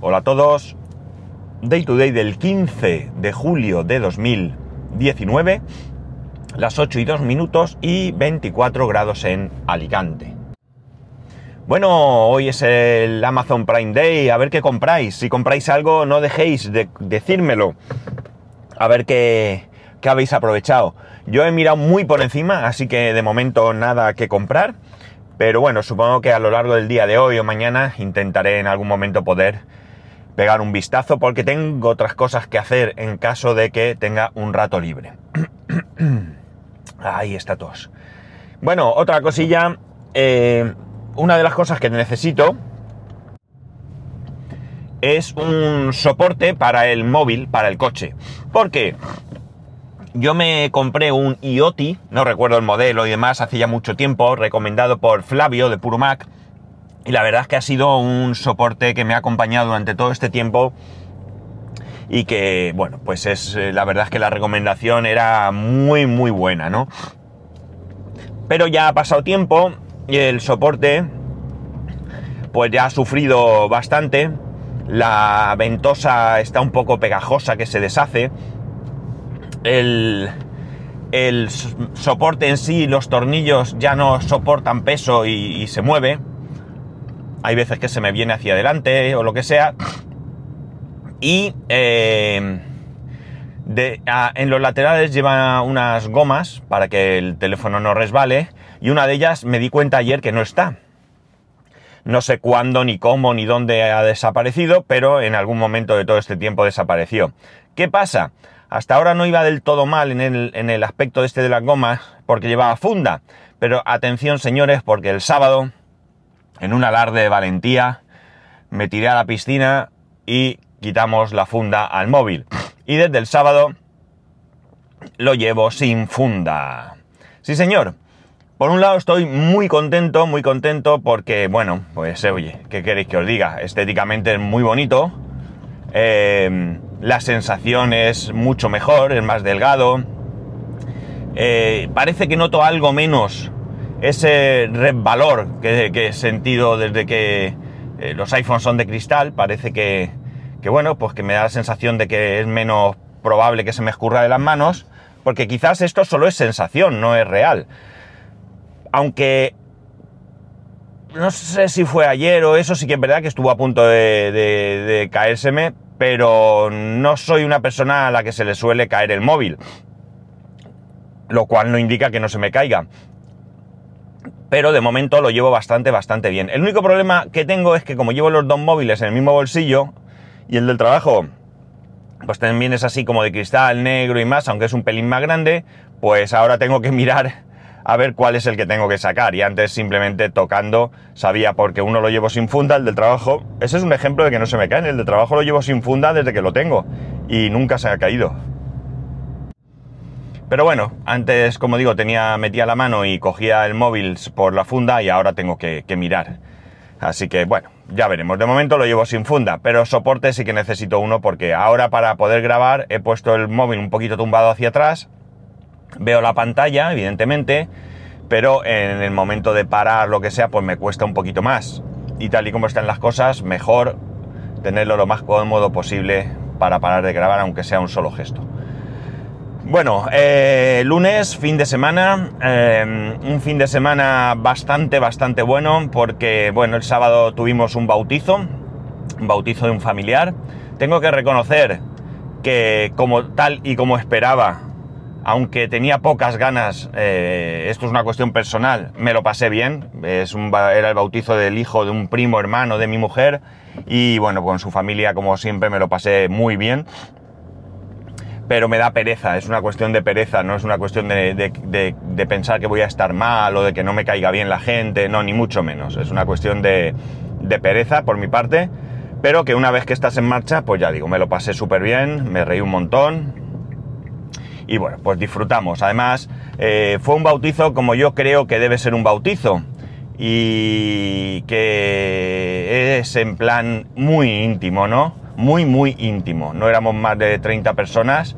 Hola a todos. Day to day del 15 de julio de 2019, las 8 y 2 minutos y 24 grados en Alicante. Bueno, hoy es el Amazon Prime Day, a ver qué compráis. Si compráis algo, no dejéis de decírmelo. A ver qué, qué habéis aprovechado. Yo he mirado muy por encima, así que de momento nada que comprar. Pero bueno, supongo que a lo largo del día de hoy o mañana intentaré en algún momento poder pegar un vistazo porque tengo otras cosas que hacer en caso de que tenga un rato libre. Ahí está tos. Bueno, otra cosilla. Eh, una de las cosas que necesito es un soporte para el móvil, para el coche. Porque yo me compré un IoT, no recuerdo el modelo y demás, hace ya mucho tiempo, recomendado por Flavio de Puro Mac y la verdad es que ha sido un soporte que me ha acompañado durante todo este tiempo y que, bueno, pues es eh, la verdad es que la recomendación era muy, muy buena, ¿no? Pero ya ha pasado tiempo y el soporte, pues ya ha sufrido bastante. La ventosa está un poco pegajosa que se deshace. El, el soporte en sí, los tornillos ya no soportan peso y, y se mueve hay veces que se me viene hacia adelante o lo que sea. Y eh, en los laterales lleva unas gomas para que el teléfono no resbale. Y una de ellas me di cuenta ayer que no está. No sé cuándo, ni cómo, ni dónde ha desaparecido, pero en algún momento de todo este tiempo desapareció. ¿Qué pasa? Hasta ahora no iba del todo mal en el, en el aspecto este de las gomas porque llevaba funda. Pero atención señores, porque el sábado en un alarde de valentía, me tiré a la piscina y quitamos la funda al móvil. Y desde el sábado lo llevo sin funda. Sí, señor. Por un lado estoy muy contento, muy contento porque, bueno, pues oye, ¿qué queréis que os diga? Estéticamente es muy bonito. Eh, la sensación es mucho mejor, es más delgado. Eh, parece que noto algo menos ese valor que, he sentido desde que eh, los iPhones son de cristal, parece que, que, bueno, pues que me da la sensación de que es menos probable que se me escurra de las manos, porque quizás esto solo es sensación, no es real. Aunque no sé si fue ayer o eso, sí que es verdad que estuvo a punto de, de, de caérseme, pero no soy una persona a la que se le suele caer el móvil. Lo cual no indica que no se me caiga pero de momento lo llevo bastante, bastante bien. El único problema que tengo es que como llevo los dos móviles en el mismo bolsillo y el del trabajo, pues también es así como de cristal negro y más, aunque es un pelín más grande, pues ahora tengo que mirar a ver cuál es el que tengo que sacar. Y antes simplemente tocando sabía porque uno lo llevo sin funda, el del trabajo, ese es un ejemplo de que no se me cae, el del trabajo lo llevo sin funda desde que lo tengo y nunca se ha caído. Pero bueno, antes, como digo, tenía, metía la mano y cogía el móvil por la funda y ahora tengo que, mirar. Así que bueno, ya veremos. De momento lo llevo sin funda, pero soporte sí que necesito uno porque ahora para poder grabar he puesto el móvil un poquito tumbado hacia atrás. Veo la pantalla, evidentemente, pero en el momento de parar lo que sea, pues me cuesta un poquito más. Y tal y como están las cosas, mejor tenerlo lo más cómodo posible para parar de grabar, aunque sea un solo gesto. Bueno, eh, lunes, fin de semana, eh, un fin de semana bastante, bastante bueno, porque, bueno, el sábado tuvimos un bautizo, un bautizo de un familiar. Tengo que reconocer que como tal y como esperaba, aunque tenía pocas ganas, eh, esto es una cuestión personal, me lo pasé bien. Era el bautizo del hijo de un primo hermano de mi mujer y bueno, con su familia como siempre me lo pasé muy bien pero me da pereza, es una cuestión de pereza, no es una cuestión de, pensar que voy a estar mal o de que no me caiga bien la gente, no, ni mucho menos, es una cuestión de, pereza por mi parte, pero que una vez que estás en marcha, pues ya digo, me lo pasé súper bien, me reí un montón y bueno, pues disfrutamos. Además, eh, fue un bautizo como yo creo que debe ser un bautizo y que es en plan muy íntimo, ¿no? Muy, muy íntimo. No éramos más de 30 personas.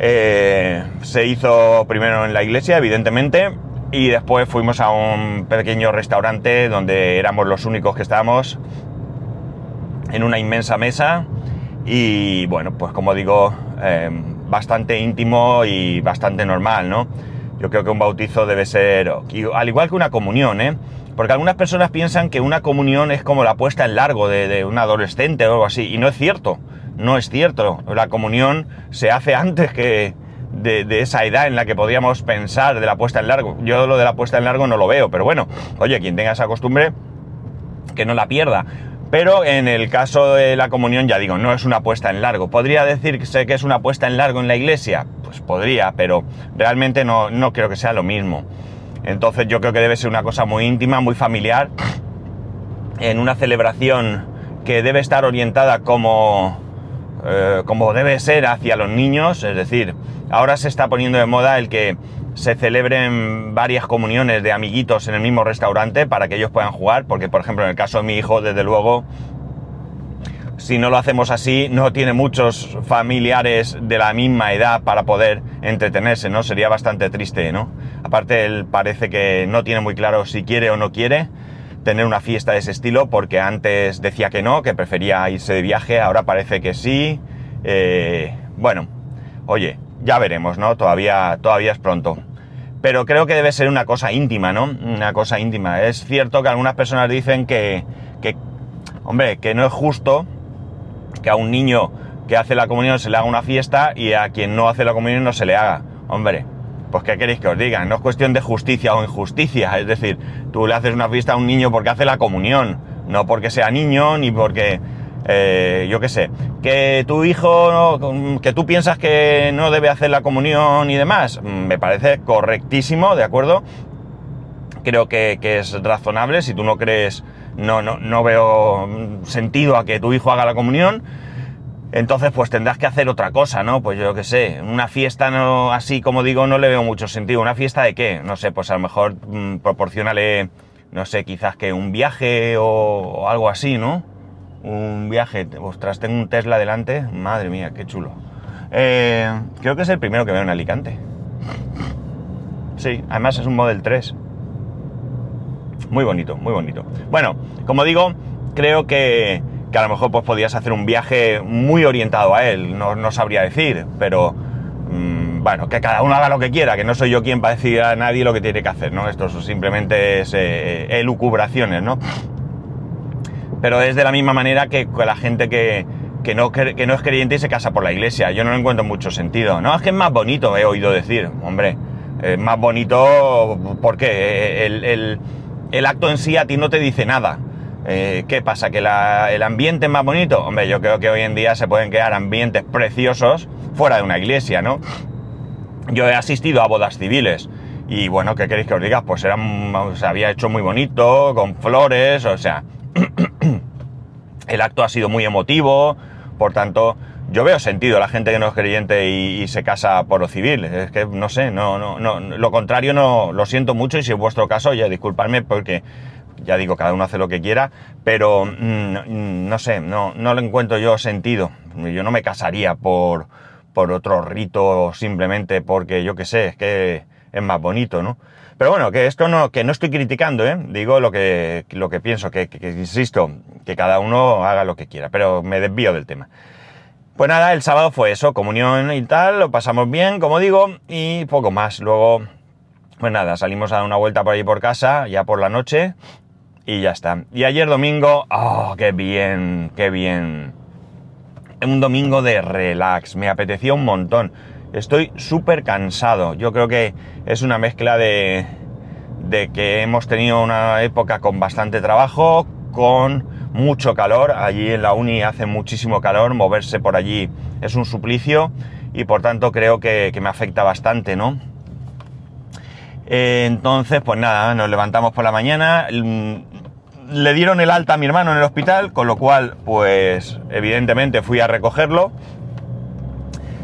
Eh, se hizo primero en la iglesia, evidentemente, y después fuimos a un pequeño restaurante donde éramos los únicos que estábamos. en una inmensa mesa y bueno, pues como digo, eh, bastante íntimo y bastante normal, ¿no? Yo creo que un bautizo debe ser, al igual que una comunión, ¿eh? Porque algunas personas piensan que una comunión es como la puesta en largo de, un adolescente o algo así, y no es cierto, no es cierto. La comunión se hace antes que de, esa edad en la que podríamos pensar de la puesta en largo. Yo lo de la puesta en largo no lo veo, pero bueno, oye, quien tenga esa costumbre, que no la pierda. Pero en el caso de la comunión, ya digo, no es una puesta en largo. ¿Podría decirse que es una puesta en largo en la iglesia? Pues podría, pero realmente no, no creo que sea lo mismo. Entonces yo creo que debe ser una cosa muy íntima, muy familiar, en una celebración que debe estar orientada como, eh, como debe ser hacia los niños, es decir, ahora se está poniendo de moda el que se celebren varias comuniones de amiguitos en el mismo restaurante para que ellos puedan jugar, porque por ejemplo en el caso de mi hijo, desde luego, si no lo hacemos así, no tiene muchos familiares de la misma edad para poder entretenerse, ¿no? Sería bastante triste, ¿no? Aparte, él parece que no tiene muy claro si quiere o no quiere tener una fiesta de ese estilo, porque antes decía que no, que prefería irse de viaje, ahora parece que sí. Eh, bueno, oye, ya veremos, ¿no? Todavía, todavía es pronto. Pero creo que debe ser una cosa íntima, ¿no? Una cosa íntima. Es cierto que algunas personas dicen que, que hombre, que no es justo que a un niño que hace la comunión se le haga una fiesta y a quien no hace la comunión no se le haga. Hombre, pues ¿qué queréis que os diga? No es cuestión de justicia o injusticia. Es decir, tú le haces una fiesta a un niño porque hace la comunión, no porque sea niño ni porque eh, yo qué sé, que tu hijo, que tú piensas que no debe hacer la comunión y demás, mm, me parece correctísimo, ¿de acuerdo? Creo que, es razonable, si tú no crees, no, no, no veo sentido a que tu hijo haga la comunión, entonces pues tendrás que hacer otra cosa, ¿no? Pues yo qué sé, una fiesta no, así como digo no le veo mucho sentido. ¿Una fiesta de qué? No sé, pues a lo mejor mmm, proporcionale, no sé, quizás que un viaje o, algo así, ¿no? un viaje. Ostras, tengo un Tesla delante. Madre mía, qué chulo. Eh, creo que es el primero que veo en Alicante. Sí, además es un Model 3. Muy bonito, muy bonito. Bueno, como digo, creo que, que a lo mejor pues podías hacer un viaje muy orientado a él. No, no sabría decir, pero mmm, bueno, que cada uno haga lo que quiera, que no soy yo quien para decir a nadie lo que tiene que hacer, ¿no? Esto simplemente es eh, elucubraciones, ¿no? pero es de la misma manera que la gente que, no, que no es creyente y se casa por la iglesia. Yo no lo encuentro mucho sentido. No, es que es más bonito, he oído decir. Hombre, es más bonito porque el, el, acto en sí a ti no te dice nada. Eh, ¿Qué pasa? ¿Que el ambiente es más bonito? Hombre, yo creo que hoy en día se pueden crear ambientes preciosos fuera de una iglesia, ¿no? Yo he asistido a bodas civiles y bueno, ¿qué queréis que os diga? Pues era, se había hecho muy bonito, con flores, o sea, el acto ha sido muy emotivo, por tanto, yo veo sentido a la gente que no es creyente y, se casa por lo civil. Es que no sé, no, no, no, lo contrario no, lo siento mucho y si es vuestro caso, ya disculpadme porque ya digo, cada uno hace lo que quiera, pero mm, no sé, no, no le encuentro yo sentido. Yo no me casaría por, por otro rito simplemente porque yo qué sé, es que es más bonito, ¿no? Pero bueno, que esto no, que no estoy criticando, ¿eh? Digo lo que, lo que pienso, que, insisto, que cada uno haga lo que quiera, pero me desvío del tema. Pues nada, el sábado fue eso, comunión y tal, lo pasamos bien, como digo, y poco más. Luego, pues nada, salimos a dar una vuelta por ahí por casa, ya por la noche, y ya está. Y ayer domingo, oh, qué bien, qué bien. Un domingo de relax, me apetecía un montón. Estoy súper cansado. Yo creo que es una mezcla de, de que hemos tenido una época con bastante trabajo, con mucho calor. Allí en la uni hace muchísimo calor, moverse por allí es un suplicio y por tanto creo que, me afecta bastante, ¿no? Eh, entonces, pues nada, nos levantamos por la mañana. Mm, le dieron el alta a mi hermano en el hospital, con lo cual, pues evidentemente fui a recogerlo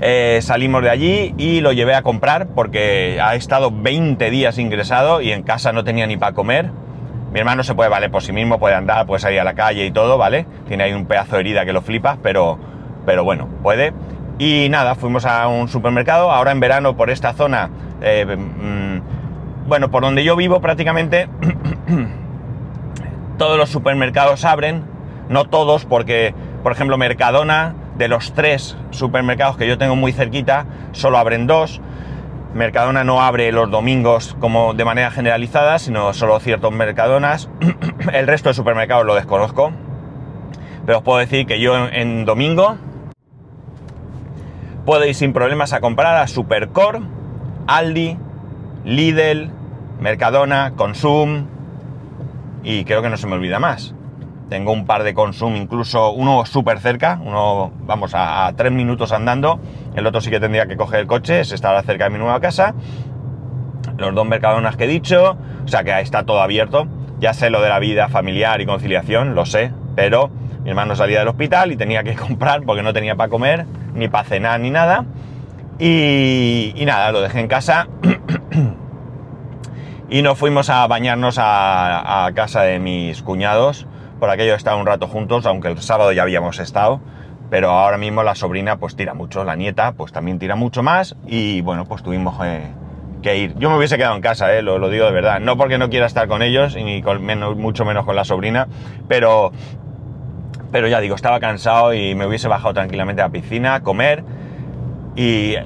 eh, salimos de allí y lo llevé a comprar porque ha estado 20 días ingresado y en casa no tenía ni para comer. Mi hermano se puede, vale, por sí mismo puede andar, puede salir a la calle y todo, ¿vale? Tiene ahí un pedazo de herida que lo flipas, pero, pero bueno, puede. Y nada, fuimos a un supermercado. Ahora en verano por esta zona, eh, mm, bueno, por donde yo vivo prácticamente todos los supermercados abren no todos, porque, por ejemplo, Mercadona, de los tres supermercados que yo tengo muy cerquita, solo abren dos. Mercadona no abre los domingos como de manera generalizada, sino solo ciertos Mercadonas. El resto de supermercados lo desconozco. Pero os puedo decir que yo en, domingo puedo ir sin problemas a comprar a Supercore, Aldi, Lidl, Mercadona, Consum y creo que no se me olvida más. Tengo un par de Consum, incluso uno súper cerca, uno, vamos, a, tres minutos andando. El otro sí que tendría que coger el coche, es estar cerca de mi nueva casa. Los dos Mercadonas que he dicho, o sea que ahí está todo abierto. Ya sé lo de la vida familiar y conciliación, lo sé, pero mi hermano salía del hospital y tenía que comprar porque no tenía para comer, ni para cenar, ni nada. Y, nada, lo dejé en casa. y nos fuimos a bañarnos a, casa de mis cuñados. Por aquello estar un rato juntos, aunque el sábado ya habíamos estado. Pero ahora mismo la sobrina pues tira mucho, la nieta pues también tira mucho más. Y bueno, pues tuvimos eh, que ir. Yo me hubiese quedado en casa, eh, lo, digo de verdad. No porque no quiera estar con ellos, ni con mucho menos con la sobrina. Pero, pero ya digo, estaba cansado y me hubiese bajado tranquilamente a la piscina, a comer y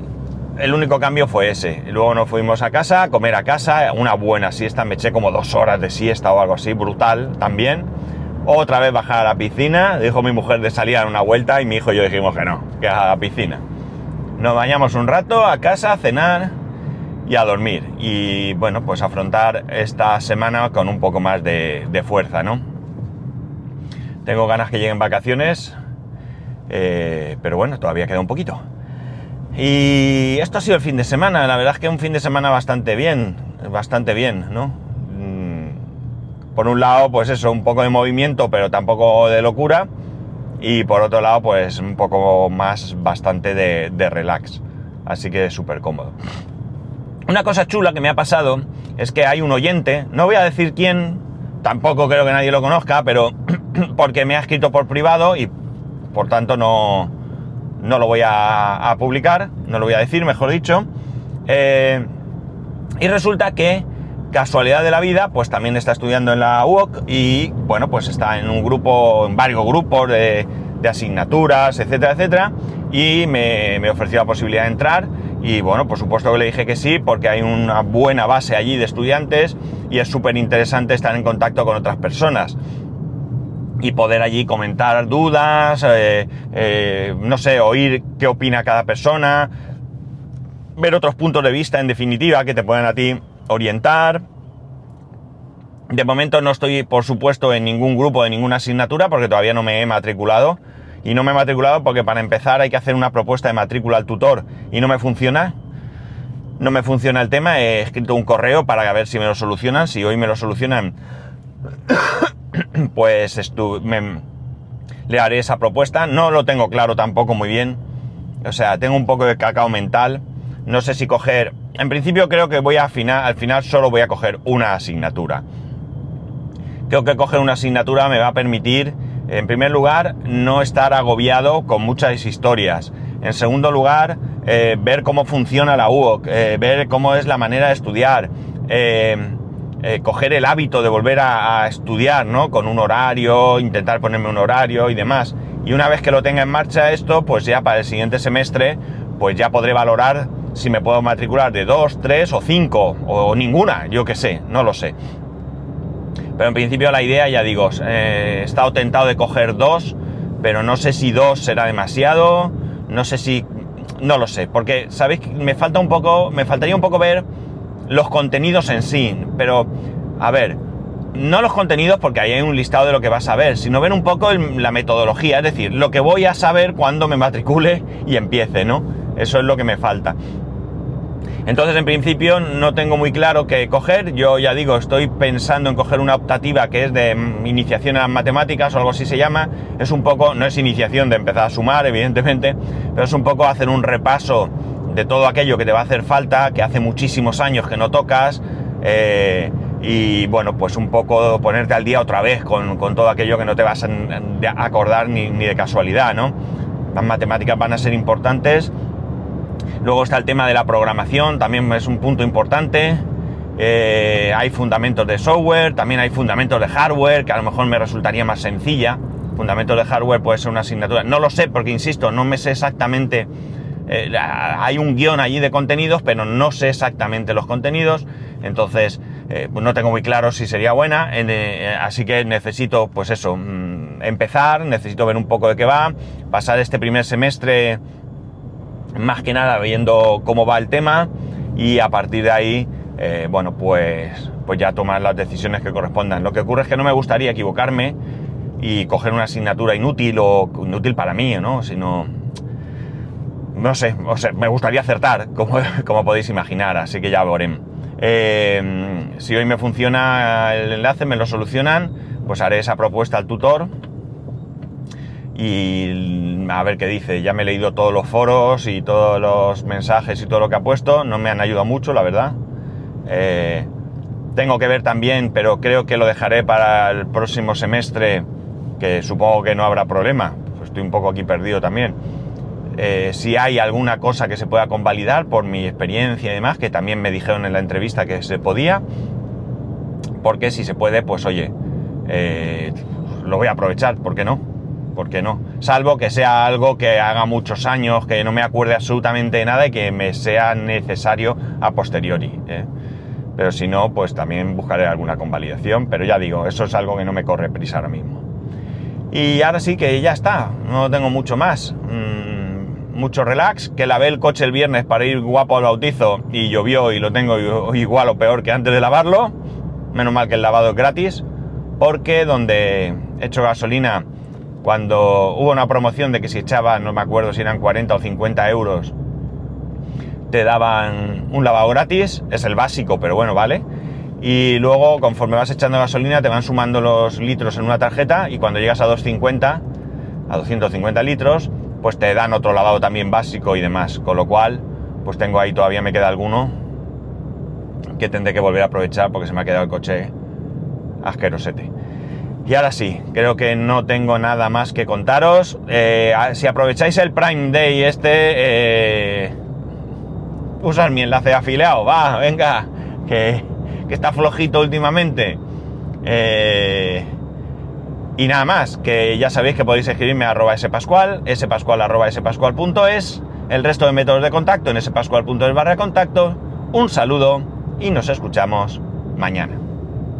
el único cambio fue ese. Luego nos fuimos a casa, a comer a casa, una buena siesta, me eché como dos horas de siesta o algo así, brutal también. Otra vez bajar a la piscina, dijo mi mujer de salir a una vuelta y mi hijo y yo dijimos que no, que a la piscina. Nos bañamos un rato, a casa, a cenar y a dormir. Y bueno, pues afrontar esta semana con un poco más de, fuerza, ¿no? Tengo ganas que lleguen vacaciones, eh, pero bueno, todavía queda un poquito. Y esto ha sido el fin de semana, la verdad es que un fin de semana bastante bien, bastante bien, ¿no? Por un lado, pues eso, un poco de movimiento, pero tampoco de locura. Y por otro lado, pues un poco más bastante de, relax. Así que súper cómodo. Una cosa chula que me ha pasado es que hay un oyente, no voy a decir quién, tampoco creo que nadie lo conozca, pero porque me ha escrito por privado y por tanto no, no lo voy a, publicar, no lo voy a decir, mejor dicho. Eh, y resulta que, casualidad de la vida, pues también está estudiando en la UOC y, bueno, pues está en un grupo, en varios grupos de, asignaturas, etcétera, etcétera, y me, me, ofreció la posibilidad de entrar. Y bueno, por supuesto que le dije que sí, porque hay una buena base allí de estudiantes y es súper interesante estar en contacto con otras personas y poder allí comentar dudas, eh, eh, no sé, oír qué opina cada persona, ver otros puntos de vista en definitiva que te puedan a ti orientar. De momento no estoy, por supuesto, en ningún grupo de ninguna asignatura porque todavía no me he matriculado. Y no me he matriculado porque para empezar hay que hacer una propuesta de matrícula al tutor y no me funciona. No me funciona el tema, he escrito un correo para ver si me lo solucionan. Si hoy me lo solucionan, pues le haré esa propuesta. No lo tengo claro tampoco muy bien. O sea, tengo un poco de cacao mental. No sé si coger... En principio creo que voy a final, al final solo voy a coger una asignatura. Creo que coger una asignatura me va a permitir, en primer lugar, no estar agobiado con muchas historias. En segundo lugar, eh, ver cómo funciona la UOC, eh, ver cómo es la manera de estudiar. Eh, coger el hábito de volver a, estudiar, ¿no? Con un horario, intentar ponerme un horario y demás. Y una vez que lo tenga en marcha esto, pues ya para el siguiente semestre, pues ya podré valorar si me puedo matricular de dos, tres o cinco, o ninguna, yo que sé, no lo sé. Pero en principio la idea, ya digo, eh, he estado tentado de coger dos, pero no sé si dos será demasiado, no sé si... No lo sé, porque, ¿sabéis? Me falta un poco, me faltaría un poco ver los contenidos en sí, pero a ver, no los contenidos porque ahí hay un listado de lo que vas a ver, sino ver un poco la metodología, es decir, lo que voy a saber cuando me matricule y empiece, ¿no? Eso es lo que me falta. Entonces, en principio, no tengo muy claro qué coger. Yo ya digo, estoy pensando en coger una optativa que es de iniciación a las matemáticas o algo así se llama. Es un poco, no es iniciación de empezar a sumar, evidentemente, pero es un poco hacer un repaso de todo aquello que te va a hacer falta, que hace muchísimos años que no tocas, eh, y bueno, pues un poco ponerte al día otra vez con, todo aquello que no te vas a acordar ni, de casualidad, ¿no? Las matemáticas van a ser importantes. Luego está el tema de la programación, también es un punto importante. Eh, hay fundamentos de software, también hay fundamentos de hardware, que a lo mejor me resultaría más sencilla, fundamentos de hardware puede ser una asignatura. No lo sé, porque insisto, no me sé exactamente. eh, hay un guion allí de contenidos, pero no sé exactamente los contenidos. Entonces, eh, pues no tengo muy claro si sería buena. en, así que necesito, pues eso, mm, empezar, necesito ver un poco de qué va, pasar este primer semestre más que nada viendo cómo va el tema y a partir de ahí, eh, bueno, pues, pues ya tomar las decisiones que correspondan. Lo que ocurre es que no me gustaría equivocarme y coger una asignatura inútil o inútil para mí, ¿no? Sino, no sé, o sea, me gustaría acertar, como, como podéis imaginar, así que ya veremos. Eh, si hoy me funciona el enlace, me lo solucionan, pues haré esa propuesta al tutor y a ver qué dice. Ya me he leído todos los foros y todos los mensajes y todo lo que ha puesto. No me han ayudado mucho, la verdad. Eh, tengo que ver también, pero creo que lo dejaré para el próximo semestre, que supongo que no habrá problema. Pues estoy un poco aquí perdido también. Eh, si hay alguna cosa que se pueda convalidar por mi experiencia y demás, que también me dijeron en la entrevista que se podía. Porque si se puede, pues oye, eh, lo voy a aprovechar, ¿por qué no? ¿Por qué no? Salvo que sea algo que haga muchos años, que no me acuerde absolutamente de nada y que me sea necesario a posteriori. ¿eh? Pero si no, pues también buscaré alguna convalidación. Pero ya digo, eso es algo que no me corre prisa ahora mismo. Y ahora sí que ya está, no tengo mucho más. Mm, mucho relax, que lavé el coche el viernes para ir guapo al bautizo y llovió y lo tengo igual o peor que antes de lavarlo. Menos mal que el lavado es gratis, porque donde he hecho gasolina cuando hubo una promoción de que si echaba, no me acuerdo si eran 40 o 50 euros, te daban un lavado gratis, es el básico, pero bueno, vale. Y luego, conforme vas echando gasolina, te van sumando los litros en una tarjeta y cuando llegas a 250, a 250 litros, pues te dan otro lavado también básico y demás. Con lo cual, pues tengo ahí todavía me queda alguno que tendré que volver a aprovechar porque se me ha quedado el coche asquerosete. Y ahora sí, creo que no tengo nada más que contaros. Eh, si aprovecháis el Prime Day este, eh, usad mi enlace afiliado, va, venga, que, que está flojito últimamente. Eh, y nada más, que ya sabéis que podéis escribirme a arroba spascual, spascual arroba spascual.es, el resto de métodos de contacto en spascual.es barra contacto. Un saludo y nos escuchamos mañana.